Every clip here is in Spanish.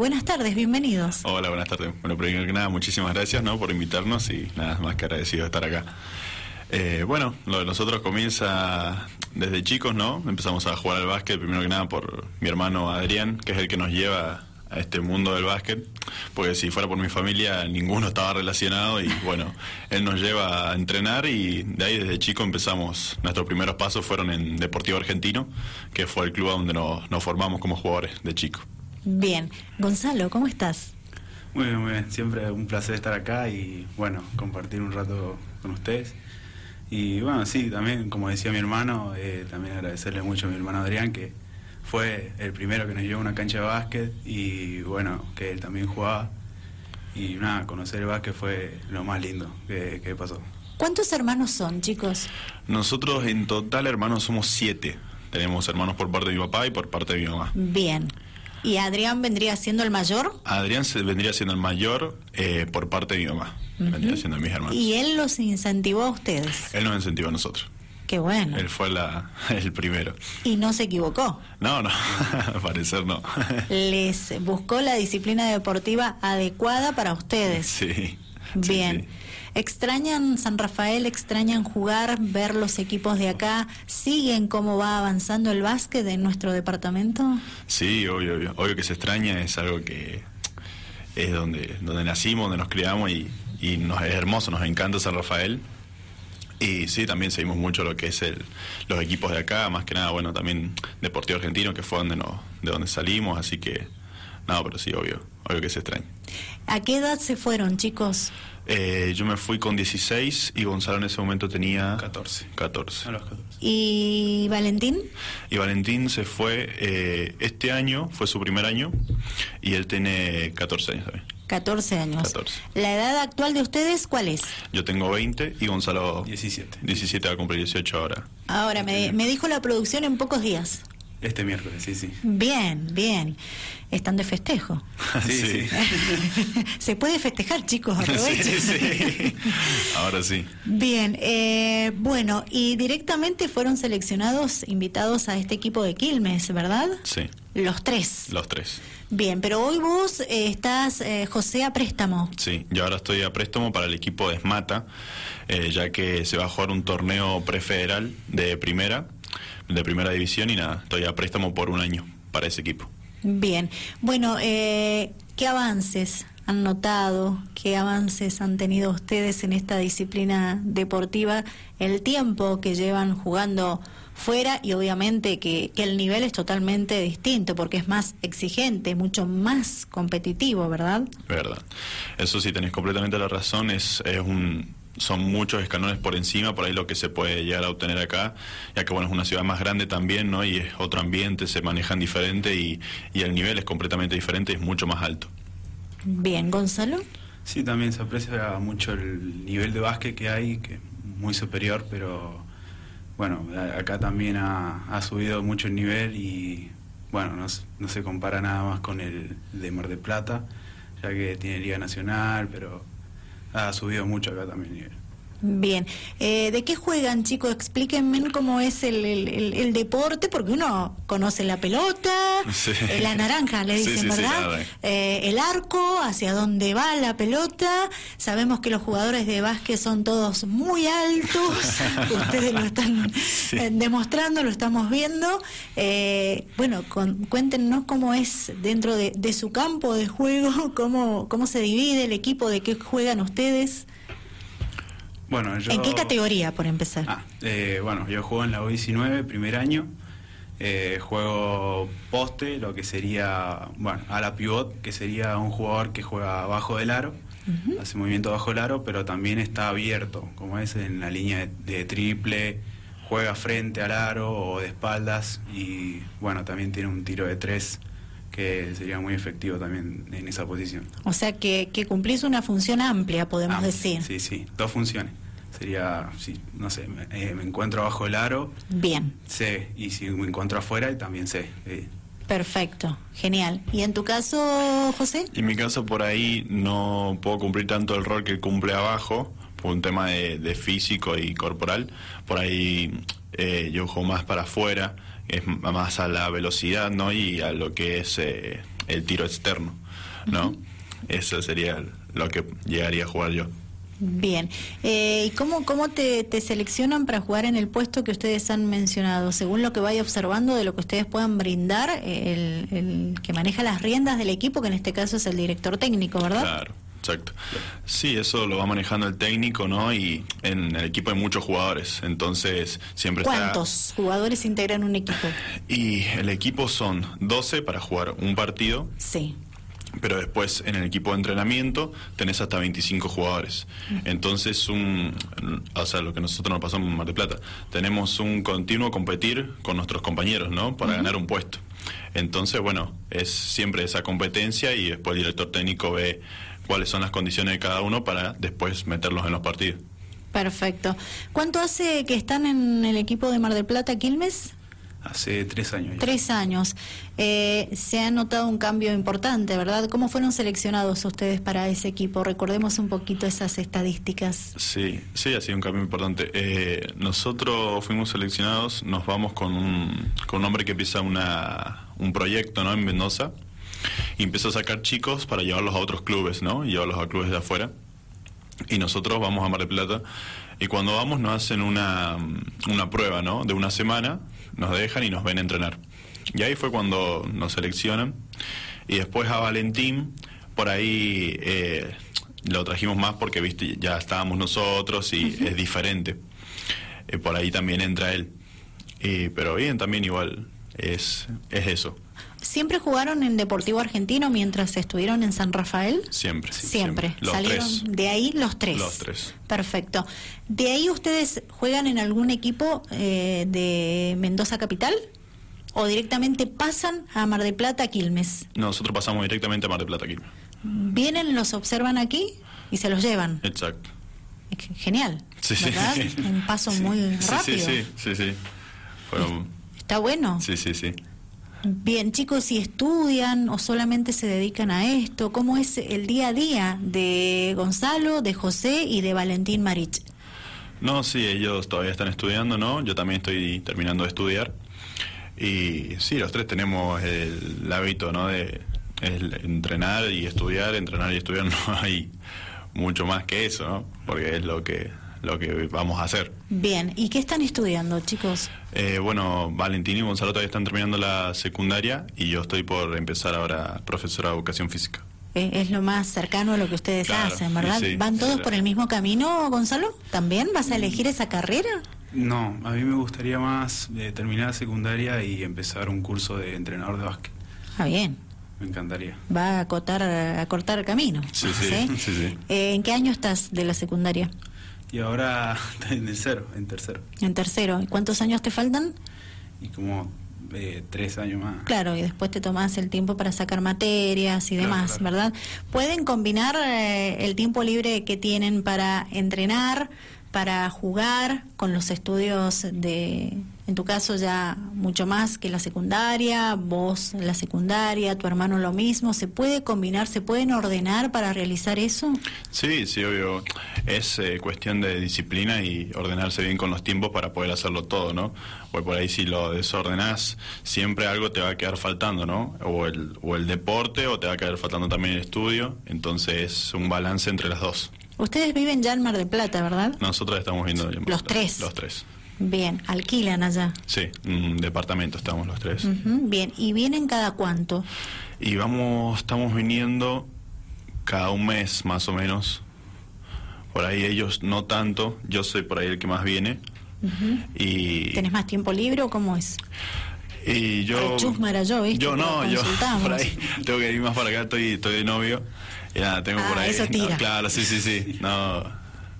buenas tardes, bienvenidos. Hola, buenas tardes. Bueno, primero que nada, muchísimas gracias ¿no? por invitarnos y nada más que agradecido de estar acá. Eh, bueno, lo de nosotros comienza desde chicos, ¿no? Empezamos a jugar al básquet, primero que nada por mi hermano Adrián, que es el que nos lleva a este mundo del básquet, porque si fuera por mi familia ninguno estaba relacionado y bueno, él nos lleva a entrenar y de ahí desde chico empezamos, nuestros primeros pasos fueron en Deportivo Argentino, que fue el club donde nos, nos formamos como jugadores de chico. Bien, Gonzalo, ¿cómo estás? Muy bien, muy bien, siempre un placer estar acá y bueno, compartir un rato con ustedes. Y bueno, sí, también, como decía mi hermano, eh, también agradecerle mucho a mi hermano Adrián, que fue el primero que nos llevó a una cancha de básquet y bueno, que él también jugaba. Y nada, conocer el básquet fue lo más lindo que, que pasó. ¿Cuántos hermanos son, chicos? Nosotros en total, hermanos, somos siete. Tenemos hermanos por parte de mi papá y por parte de mi mamá. Bien. ¿Y Adrián vendría siendo el mayor? Adrián se vendría siendo el mayor eh, por parte de mi mamá. Vendría siendo mis hermanos. ¿Y él los incentivó a ustedes? Él nos incentivó a nosotros. Qué bueno. Él fue la, el primero. ¿Y no se equivocó? No, no, al parecer no. Les buscó la disciplina deportiva adecuada para ustedes. Sí. Bien. sí, sí. ¿Extrañan San Rafael? ¿Extrañan jugar, ver los equipos de acá? ¿Siguen cómo va avanzando el básquet en nuestro departamento? Sí, obvio, obvio. Obvio que se extraña, es algo que es donde, donde nacimos, donde nos criamos y, y nos es hermoso, nos encanta San Rafael. Y sí, también seguimos mucho lo que es el, los equipos de acá, más que nada, bueno, también Deportivo Argentino, que fue donde nos, de donde salimos, así que, no, pero sí, obvio, obvio que se extraña. ¿A qué edad se fueron, chicos? Eh, yo me fui con 16 y Gonzalo en ese momento tenía 14. 14. A los 14. ¿Y Valentín? Y Valentín se fue eh, este año, fue su primer año, y él tiene 14 años también. 14 años. 14. ¿La edad actual de ustedes cuál es? Yo tengo 20 y Gonzalo 17. 17 va a cumplir 18 ahora. Ahora, me, me dijo la producción en pocos días. Este miércoles, sí, sí. Bien, bien. Están de festejo. Sí, sí. Se puede festejar, chicos, Sí, aprovechen. sí. Ahora sí. Bien, eh, bueno, y directamente fueron seleccionados, invitados a este equipo de Quilmes, ¿verdad? Sí, Los tres. los tres. Bien, pero hoy vos eh, estás, eh, José, a préstamo. Sí, yo ahora estoy a préstamo para el equipo de Esmata, eh, ya que se va a jugar un torneo prefederal de primera, de primera división y nada, estoy a préstamo por un año para ese equipo. Bien, bueno, eh, ¿qué avances han notado? ¿Qué avances han tenido ustedes en esta disciplina deportiva? El tiempo que llevan jugando fuera y obviamente que, que el nivel es totalmente distinto porque es más exigente, mucho más competitivo, ¿verdad? Verdad. Eso sí, tenés completamente la razón. Es, es un, son muchos escalones por encima, por ahí lo que se puede llegar a obtener acá, ya que bueno, es una ciudad más grande también, ¿no? Y es otro ambiente, se manejan diferente y, y el nivel es completamente diferente, es mucho más alto. Bien, Gonzalo. Sí, también se aprecia mucho el nivel de básquet que hay, que es muy superior, pero bueno, a- acá también ha, ha subido mucho el nivel y bueno, no, no se compara nada más con el de Mar del Plata, ya que tiene Liga Nacional, pero ha subido mucho acá también. Bien, eh, ¿de qué juegan chicos? Explíquenme cómo es el, el- el- el deporte, porque uno conoce la pelota, Sí. eh, la naranja, le dicen, sí, sí, la ¿verdad? Eh, el arco, hacia dónde va la pelota. Sabemos que los jugadores de básquet son todos muy altos, ustedes lo están eh, demostrando, lo estamos viendo. Eh, bueno, con- cuéntenos cómo es dentro de, de su campo de juego, cómo, cómo se divide el equipo, de qué juegan ustedes. Bueno, yo... ¿En qué categoría, por empezar? Ah, eh, bueno, yo juego en la U19, primer año. Eh, juego poste, lo que sería, bueno, a la pivot, que sería un jugador que juega abajo del aro, hace movimiento bajo el aro, pero también está abierto, como es en la línea de, de triple, juega frente al aro o de espaldas y bueno, también tiene un tiro de tres que sería muy efectivo también en esa posición. O sea que, que cumplís una función amplia, podemos decir. Sí, sí, dos funciones. Sería, sí, no sé, me, eh, me encuentro bajo el aro, Bien, sé, y si me encuentro afuera, también sé. eh. perfecto, genial. ¿Y en tu caso, José? En mi caso por ahí no puedo cumplir tanto el rol que cumple abajo, por un tema de, de físico y corporal. Por ahí eh, yo juego más para afuera, es más a la velocidad, ¿no? Y a lo que es eh, el tiro externo, ¿no? Eso sería lo que llegaría a jugar yo. Bien. Eh, ¿Y cómo, cómo te, te, seleccionan para jugar en el puesto que ustedes han mencionado? Según lo que vaya observando de lo que ustedes puedan brindar, el, el que maneja las riendas del equipo, que en este caso es el director técnico, ¿verdad? Claro. Exacto. Sí, eso lo va manejando el técnico, ¿no? Y en el equipo hay muchos jugadores, entonces siempre ¿Cuántos jugadores integran un equipo? Y el equipo son 12 para jugar un partido. Sí. Pero después en el equipo de entrenamiento tenés hasta 25 jugadores. Entonces, un, o sea, lo que nosotros nos pasamos en Mar del Plata, tenemos un continuo competir con nuestros compañeros, ¿no? Para ganar un puesto. Entonces, bueno, es siempre esa competencia y después el director técnico ve cuáles son las condiciones de cada uno para después meterlos en los partidos. Perfecto. ¿Cuánto hace que están en el equipo de Mar del Plata, Quilmes? Hace tres años. Ya. Tres años. Eh, se ha notado un cambio importante, ¿verdad? ¿Cómo fueron seleccionados ustedes para ese equipo? Recordemos un poquito esas estadísticas. Sí, sí, ha sido un cambio importante. Eh, nosotros fuimos seleccionados, nos vamos con un, con un hombre que empieza una, un proyecto ¿no? en Mendoza y empezó a sacar chicos para llevarlos a otros clubes, ¿no? Y llevarlos a clubes de afuera. Y nosotros vamos a Mar del Plata y cuando vamos nos hacen una, una prueba, ¿no? De una semana, nos dejan y nos ven entrenar. Y ahí fue cuando nos seleccionan. Y después a Valentín, por ahí eh, lo trajimos más porque, viste, ya estábamos nosotros y es diferente. Eh, por ahí también entra él. Y, pero bien, también igual es, es eso. ¿Siempre jugaron en Deportivo Argentino mientras estuvieron en San Rafael? Siempre. Sí, siempre. siempre. Los ¿Salieron tres. de ahí los tres? Los tres. Perfecto. ¿De ahí ustedes juegan en algún equipo eh, de Mendoza Capital? ¿O directamente pasan a Mar del Plata, Quilmes? Nosotros pasamos directamente a Mar del Plata, Quilmes. ¿Vienen, los observan aquí y se los llevan? Exacto. Genial. Sí, ¿verdad? sí. Un paso muy rápido. Sí, sí, sí. Está bueno. Sí, sí, sí. Bien, chicos, si estudian o solamente se dedican a esto, ¿cómo es el día a día de Gonzalo, de José y de Valentín Marich? No, sí, ellos todavía están estudiando, ¿no? Yo también estoy terminando de estudiar. Y sí, los tres tenemos el, hábito, ¿no? De entrenar y estudiar, entrenar y estudiar, no hay mucho más que eso, ¿no? Porque es lo que lo que vamos a hacer. Bien, ¿y qué están estudiando, chicos? Eh, bueno, Valentín y Gonzalo todavía están terminando la secundaria y yo estoy por empezar ahora profesora de educación física. Eh, es lo más cercano a lo que ustedes Claro, hacen, ¿verdad? sí, ¿Van todos por el mismo camino, Gonzalo? ¿También vas a elegir esa carrera? No, a mí me gustaría más eh, terminar la secundaria y empezar un curso de entrenador de básquet. Ah, bien. Me encantaría. Va a, acotar, a cortar camino. Sí, sí, sí, sí. Eh, ¿En qué año estás de la secundaria? Y ahora en el cero, en tercero. En tercero. ¿Y ¿Cuántos años te faltan? Y como eh, tres años más. Claro, y después te tomas el tiempo para sacar materias y Claro, demás, claro. ¿verdad? ¿Pueden combinar eh, el tiempo libre que tienen para entrenar, para jugar, con los estudios de, en tu caso ya mucho más que la secundaria, vos la secundaria, tu hermano lo mismo? ¿Se puede combinar, se pueden ordenar para realizar eso? Sí, sí, obvio. Es eh, cuestión de disciplina y ordenarse bien con los tiempos para poder hacerlo todo, ¿no? Porque por ahí si lo desordenás, siempre algo te va a quedar faltando, ¿no? O el, o el deporte o te va a quedar faltando también el estudio. Entonces es un balance entre las dos. Ustedes viven ya en Mar del Plata, ¿verdad? Nosotros estamos viendo... Los tres. Los tres. Bien, alquilan allá. Sí, un departamento estamos los tres. Bien, ¿y vienen cada cuánto? Y vamos, estamos viniendo cada un mes más o menos. Por ahí ellos no tanto, yo soy por ahí el que más viene. Y, ¿Tenés más tiempo libre o cómo es? y yo... Chusma era yo, ¿viste? Yo no, yo por ahí tengo que ir más para acá, estoy, estoy de novio. Y nada, tengo Ah, por ahí... eso tira. no, claro, sí, sí, sí. No,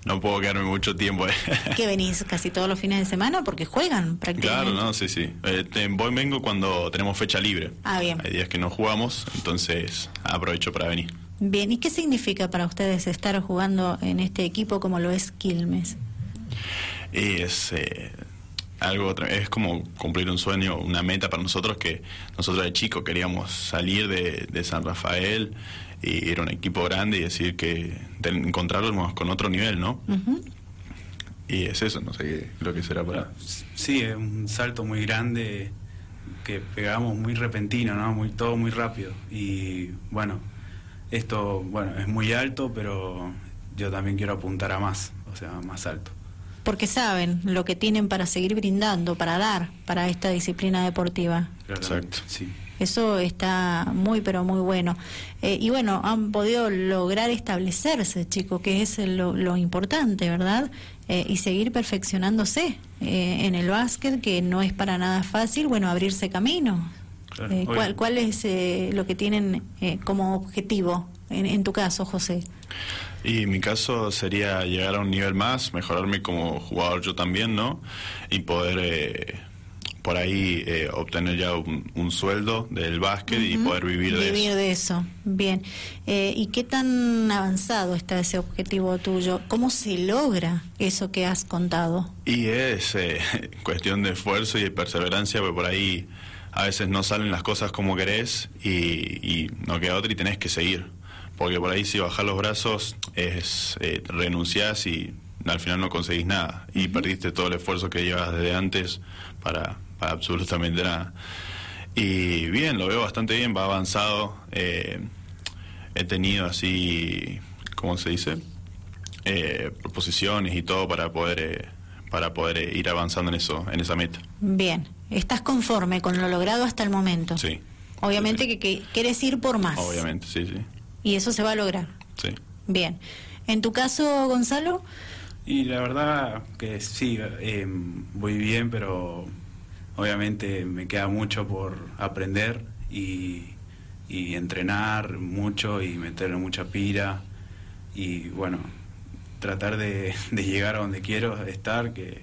no puedo quedarme mucho tiempo. eh. ¿Que venís casi todos los fines de semana? Porque juegan prácticamente. Claro, no, sí, sí. Eh, voy vengo cuando tenemos fecha libre. Ah, bien. Hay días que no jugamos, entonces aprovecho para venir. Bien, ¿y qué significa para ustedes estar jugando en este equipo como lo es Quilmes? Y es eh, algo, es como cumplir un sueño, una meta para nosotros que nosotros de chico queríamos salir de, de San Rafael y ir a un equipo grande y decir que de encontrarnos con otro nivel, ¿no? Y es eso, no sé qué, lo que será para... Sí, es un salto muy grande que pegamos muy repentino, ¿no? Muy, todo muy rápido. Y bueno, esto bueno, es muy alto, pero yo también quiero apuntar a más, o sea, más alto. Porque saben lo que tienen para seguir brindando, para dar para esta disciplina deportiva. Exacto. Sí. Eso está muy, pero muy bueno. Eh, y bueno, han podido lograr establecerse, chicos, que es lo, lo importante, ¿verdad? Eh, y seguir perfeccionándose eh, en el básquet, que no es para nada fácil, bueno, abrirse camino. Claro, Eh, ¿cuál. ¿Cuál es eh, lo que tienen eh, como objetivo en, en tu caso, José? Y mi caso sería llegar a un nivel más, mejorarme como jugador yo también, ¿no? Y poder eh, por ahí eh, obtener ya un, un sueldo del básquet y poder vivir de Vivir eso. de eso, bien. Eh, ¿Y qué tan avanzado está ese objetivo tuyo? ¿Cómo se logra eso que has contado? Y es eh, cuestión de esfuerzo y de perseverancia, porque por ahí a veces no salen las cosas como querés y, y no queda otra y tenés que seguir. Porque por ahí si bajás los brazos es eh, renunciás y al final no conseguís nada y perdiste todo el esfuerzo que llevas desde antes para, para absolutamente nada. Y bien, lo veo bastante bien, va avanzado. eh, he tenido así, ¿cómo se dice? Eh, proposiciones y todo para poder eh, para poder eh, ir avanzando en eso, en esa meta. Bien. ¿Estás conforme con lo logrado hasta el momento? Sí. Obviamente Sí, sí. que, que quieres ir por más. Obviamente, sí, sí, Y eso se va a lograr. sí. Bien. En tu caso, Gonzalo, Y la verdad que sí, eh, voy bien, pero obviamente me queda mucho por aprender y, y entrenar mucho y meterle mucha pira y bueno, tratar de, de llegar a donde quiero estar, que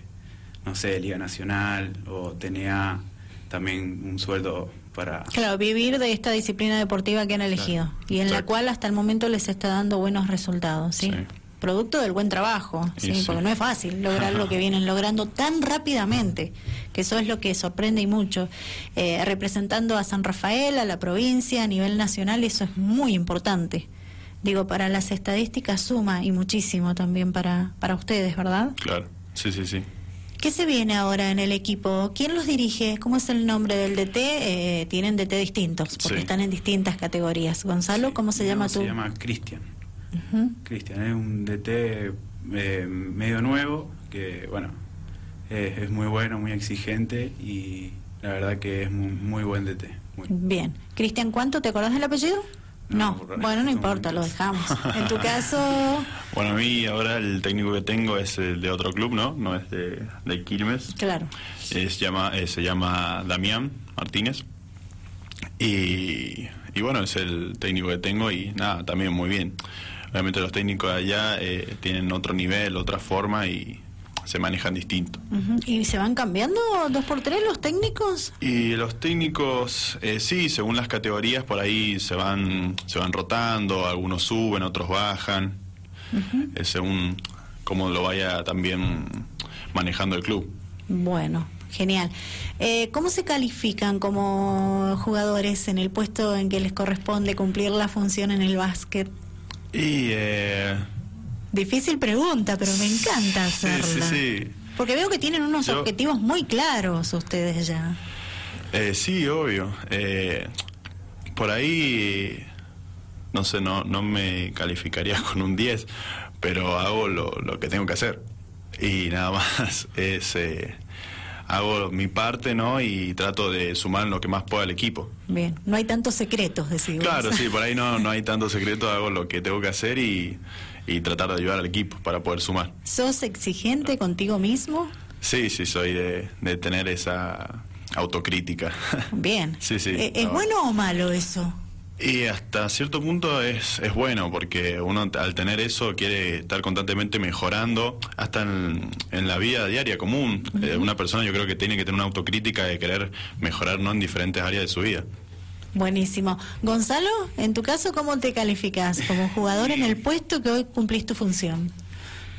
no sé, Liga Nacional o TNA, también un sueldo para... claro, vivir de esta disciplina deportiva que han elegido y en la cual hasta el momento les está dando buenos resultados, ¿sí? Sí. Producto del buen trabajo, sí. Porque no es fácil lograr lo que vienen logrando tan rápidamente, que eso es lo que sorprende y mucho. Eh, representando a San Rafael, a la provincia, a nivel nacional, eso es muy importante. Digo, para las estadísticas suma y muchísimo también para, para ustedes, ¿verdad? Claro, sí, sí, sí. ¿Qué se viene ahora en el equipo? ¿Quién los dirige? ¿Cómo es el nombre del DT? Eh, tienen DT distintos, porque Sí. están en distintas categorías. Gonzalo, ¿cómo se No, llama tú? Se llama Cristian. Ujú. Cristian es un DT eh, medio nuevo, que bueno, es, es muy bueno, muy exigente y la verdad que es muy, muy buen DT. muy- Bien. Cristian, ¿cuánto? ¿Te acordás del apellido? No. Bueno, no importa, lo dejamos. En tu caso, Bueno, a mí ahora el técnico que tengo es el de otro club, ¿no? No es de, de Quilmes. claro. Es llama, eh, se llama Damián Martínez. Y, y bueno, es el técnico que tengo y nada, también muy bien. Obviamente los técnicos de allá eh, tienen otro nivel, otra forma y se manejan distinto. ¿Y se van cambiando dos por tres los técnicos? Y los técnicos, eh, sí, según las categorías, por ahí se van, se van rotando, algunos suben, otros bajan, eh, según cómo lo vaya también manejando el club. Bueno, genial. Eh, ¿Cómo se califican como jugadores en el puesto en que les corresponde cumplir la función en el básquet? Y eh, Difícil pregunta, pero me encanta hacerla. sí, sí. Porque veo que tienen unos Yo- objetivos muy claros ustedes ya. Eh, sí, obvio. Eh, por ahí, no sé, no, no me calificaría con un 10, pero hago lo, lo que tengo que hacer. Y nada más es, eh, hago mi parte, ¿no? Y trato de sumar lo que más pueda al equipo. Bien, no hay tantos secretos, decimos. Claro, sí, por ahí no, no hay tanto secreto, hago lo que tengo que hacer y, y tratar de ayudar al equipo para poder sumar. ¿Sos exigente contigo mismo? Sí, sí, soy de, de tener esa autocrítica. Bien. Sí, sí. Eh, ¿Es No. bueno o malo eso? Y hasta cierto punto es, es bueno, porque uno al tener eso quiere estar constantemente mejorando, hasta en, en la vida diaria común. Eh, una persona yo creo que tiene que tener una autocrítica de querer mejorar ¿no? en diferentes áreas de su vida. Buenísimo. Gonzalo, en tu caso, ¿cómo te calificas como jugador en el puesto que hoy cumplís tu función?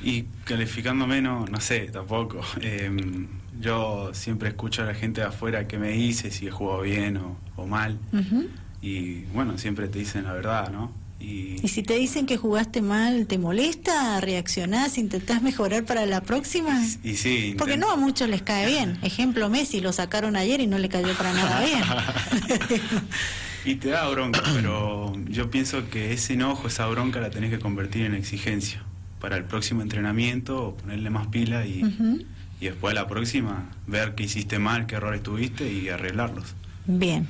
Y calificándome, no, no sé, tampoco. Eh, yo siempre escucho a la gente de afuera que me dice si he jugado bien o, o mal. Y bueno, siempre te dicen la verdad, ¿no? Y, ¿Y si te dicen que jugaste mal, te molesta? ¿Reaccionás? ¿Intentás mejorar para la próxima? y sí, Porque no a muchos les cae bien. Ejemplo, Messi lo sacaron ayer y no le cayó para nada bien. Y te da bronca, pero yo pienso que ese enojo, esa bronca la tenés que convertir en exigencia para el próximo entrenamiento o ponerle más pila y, y después la próxima ver qué hiciste mal, qué errores tuviste y arreglarlos. Bien.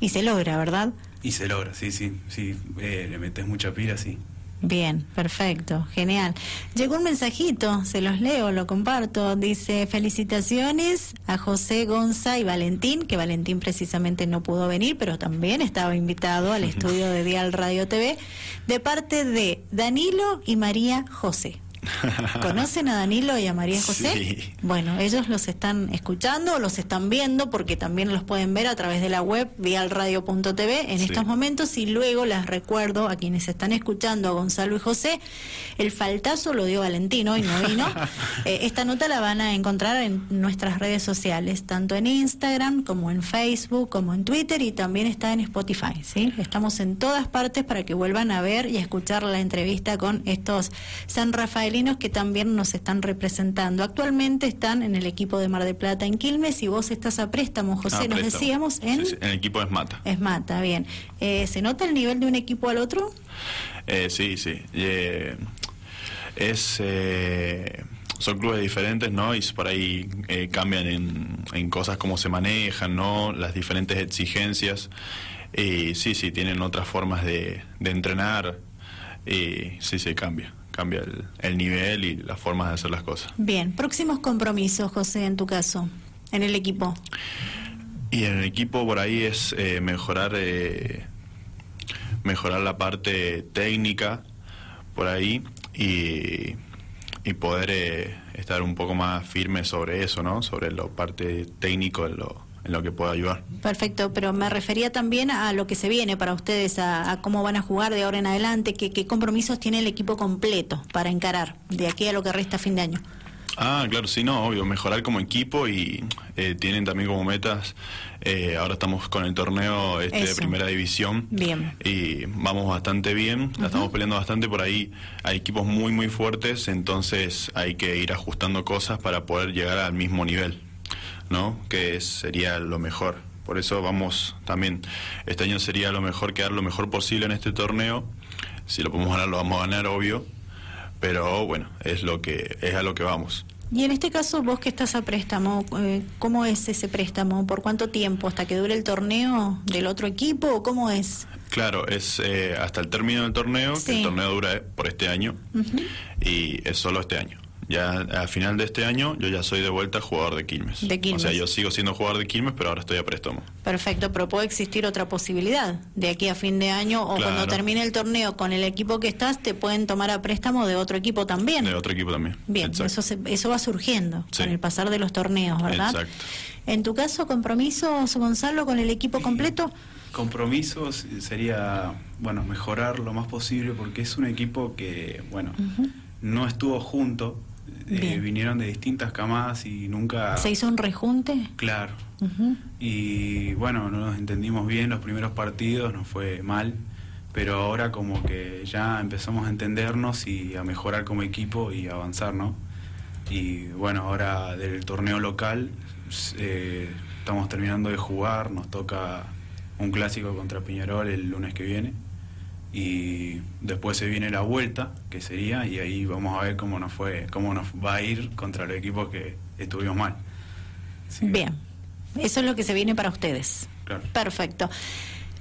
Y se logra, ¿verdad? Y se logra, sí, sí, sí, eh, le metes mucha pila, sí. Bien, perfecto, genial. Llegó un mensajito, se los leo, lo comparto. Dice, felicitaciones a José Gonza y Valentín, que Valentín precisamente no pudo venir, pero también estaba invitado al estudio de Dial Radio TV, de parte de Danilo y María José. ¿Conocen a Danilo y a María José? Sí. Bueno, ellos los están escuchando o los están viendo porque también los pueden ver a través de la web vialradio.tv en Sí. estos momentos y luego les recuerdo a quienes están escuchando a Gonzalo y José, el faltazo lo dio Valentino y no vino. Eh, esta nota la van a encontrar en nuestras redes sociales, tanto en Instagram como en Facebook, como en Twitter y también está en Spotify, ¿sí? Estamos en todas partes para que vuelvan a ver y a escuchar la entrevista con estos San Que también nos están representando. Actualmente están en el equipo de Mar de Plata en Quilmes y vos estás a préstamo, José, Ah, nos préstamo. decíamos en... Sí, sí, en el equipo es Mata. Es Mata, bien. Eh, ¿Se nota el nivel de un equipo al otro? Eh, sí, sí. Eh, es, eh, son clubes diferentes, ¿no? Y por ahí eh, cambian en, en cosas como se manejan, ¿no? Las diferentes exigencias. Y sí, sí, tienen otras formas de, de entrenar. Y sí, sí, cambia. Cambia el, el nivel y las formas de hacer las cosas. Bien, próximos compromisos, José, en tu caso, en el equipo. Y en el equipo por ahí es eh, mejorar eh, mejorar la parte técnica por ahí y, y poder eh, estar un poco más firme sobre eso, ¿no? Sobre la parte técnico en lo, en lo que pueda ayudar. Perfecto, pero me refería también a lo que se viene para ustedes, a, a cómo van a jugar de ahora en adelante, qué, qué compromisos tiene el equipo completo para encarar de aquí a lo que resta fin de año. Ah, claro, sí, no, obvio, mejorar como equipo y eh, tienen también como metas, eh, ahora estamos con el torneo este de primera división Bien. y vamos bastante bien, la estamos peleando bastante por ahí, hay equipos muy muy fuertes, entonces hay que ir ajustando cosas para poder llegar al mismo nivel, ¿no? Que es- sería lo mejor. Por eso vamos también, este año sería lo mejor quedar lo mejor posible en este torneo, si lo podemos ganar lo vamos a ganar, obvio, pero bueno, es lo que es a lo que vamos. Y en este caso, vos que estás a préstamo, eh, ¿cómo es ese préstamo? ¿Por cuánto tiempo? ¿Hasta que dure el torneo del otro equipo o cómo es? Claro, es eh, hasta el término del torneo, que el torneo dura eh, por este año y es solo este año. Ya al final de este año yo ya soy de vuelta jugador de Quilmes. De Quilmes. O sea, yo sigo siendo jugador de Quilmes, pero ahora estoy a préstamo. Perfecto, pero puede existir otra posibilidad de aquí a fin de año o Claro. cuando termine el torneo con el equipo que estás, te pueden tomar a préstamo de otro equipo también. De otro equipo también. Bien, Exacto. eso, se- eso va surgiendo Sí. con el pasar de los torneos, ¿verdad? Exacto. En tu caso, compromisos, Gonzalo, con el equipo completo. Compromisos sería, bueno, mejorar lo más posible porque es un equipo que, bueno, no estuvo junto, eh, vinieron de distintas camadas y nunca... ¿Se hizo un rejunte? Claro. Y bueno, no nos entendimos bien los primeros partidos, nos fue mal, pero ahora como que ya empezamos a entendernos y a mejorar como equipo y avanzar, ¿no? Y bueno, ahora del torneo local eh, estamos terminando de jugar, nos toca un clásico contra Peñarol el lunes que viene y después se viene la vuelta, que sería, y ahí vamos a ver cómo nos fue, cómo nos va a ir contra los equipos que estuvimos mal. Bien, eso es lo que se viene para ustedes. Claro. Perfecto.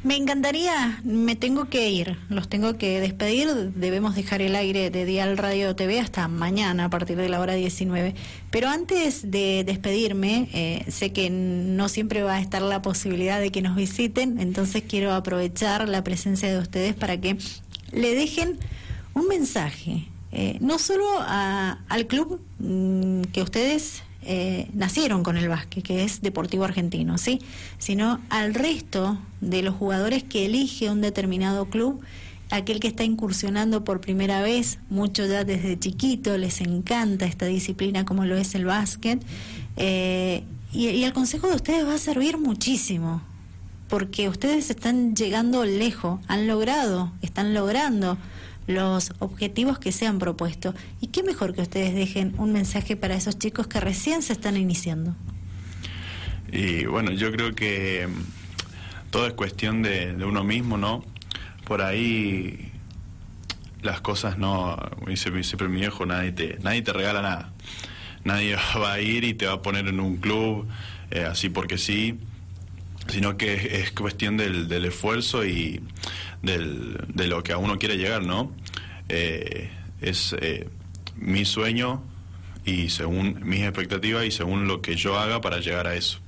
Me encantaría, me tengo que ir, los tengo que despedir, debemos dejar el aire de Dial Radio TV hasta mañana a partir de la hora 19. Pero antes de despedirme, eh, sé que no siempre va a estar la posibilidad de que nos visiten, entonces quiero aprovechar la presencia de ustedes para que le dejen un mensaje, eh, no solo a- al club mm, que ustedes eh, nacieron con el básquet, que es Deportivo Argentino, ¿sí? Sino al resto de los jugadores que elige un determinado club, aquel que está incursionando por primera vez, muchos ya desde chiquito les encanta esta disciplina como lo es el básquet, eh, y, y el consejo de ustedes va a servir muchísimo, porque ustedes están llegando lejos, han logrado, están logrando los objetivos que se han propuesto. Y qué mejor que ustedes dejen un mensaje para esos chicos que recién se están iniciando. Y bueno, yo creo que mm, todo es cuestión de, uno mismo, ¿no? Por ahí las cosas no, dice siempre mi viejo, nadie te, nadie te regala nada. Nadie va a ir y te va a poner en un club eh, así porque sí, sino que es, cuestión del, del esfuerzo y del, de lo que a uno quiere llegar, ¿no? Eh, es eh, mi sueño y según mis expectativas y según lo que yo haga para llegar a eso.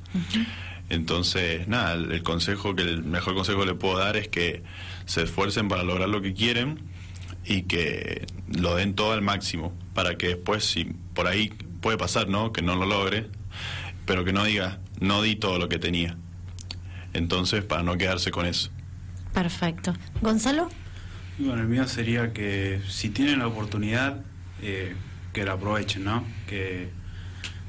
Entonces, nada, el, consejo que el mejor consejo que le puedo dar es que se esfuercen para lograr lo que quieren y que lo den todo al máximo para que después, si por ahí puede pasar, ¿no? Que no lo logre, pero que no diga, no di todo lo que tenía. Entonces, para no quedarse con eso. Perfecto. Gonzalo. Bueno, el mío sería que si tienen la oportunidad, eh, que la aprovechen, ¿no? Que,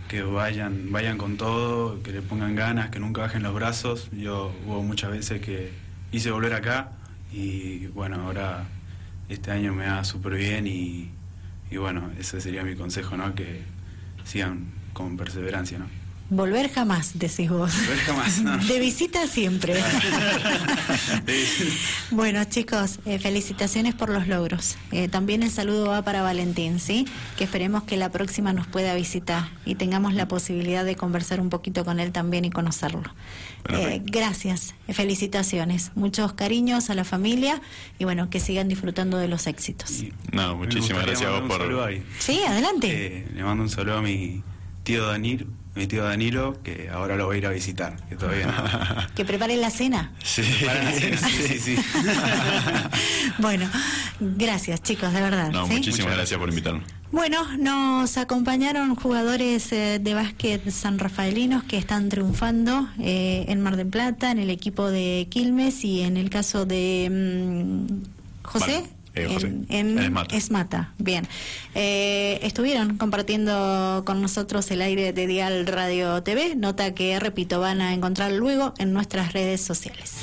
que vayan, vayan con todo, que le pongan ganas, que nunca bajen los brazos. Yo hubo muchas veces que hice volver acá y bueno, ahora este año me va súper bien y, y bueno, ese sería mi consejo, ¿no? Que sigan con perseverancia, ¿no? Volver jamás, decís vos. Volver jamás, De visita siempre. bueno, chicos, eh, felicitaciones por los logros. Eh, también el saludo va para Valentín, ¿sí? Que esperemos que la próxima nos pueda visitar y tengamos la posibilidad de conversar un poquito con él también y conocerlo. Eh, gracias, felicitaciones. Muchos cariños a la familia y bueno, que sigan disfrutando de los éxitos. No, muchísimas gracias a vos por... Sí, adelante. le mando un saludo a mi tío Danilo mi tío Danilo, que ahora lo voy a ir a visitar, que todavía Que prepare la cena. Sí, la cena, sí, sí. bueno, gracias chicos, de verdad. No, muchísimas gracias por invitarnos. Bueno, nos acompañaron jugadores eh, de básquet san rafaelinos que están triunfando eh, en Mar del Plata, en el equipo de Quilmes y en el caso de mm, José. Eh, en, Esmata. Bien. Eh, estuvieron compartiendo con nosotros el aire de Dial Radio TV, nota que, repito, van a encontrar luego en nuestras redes sociales.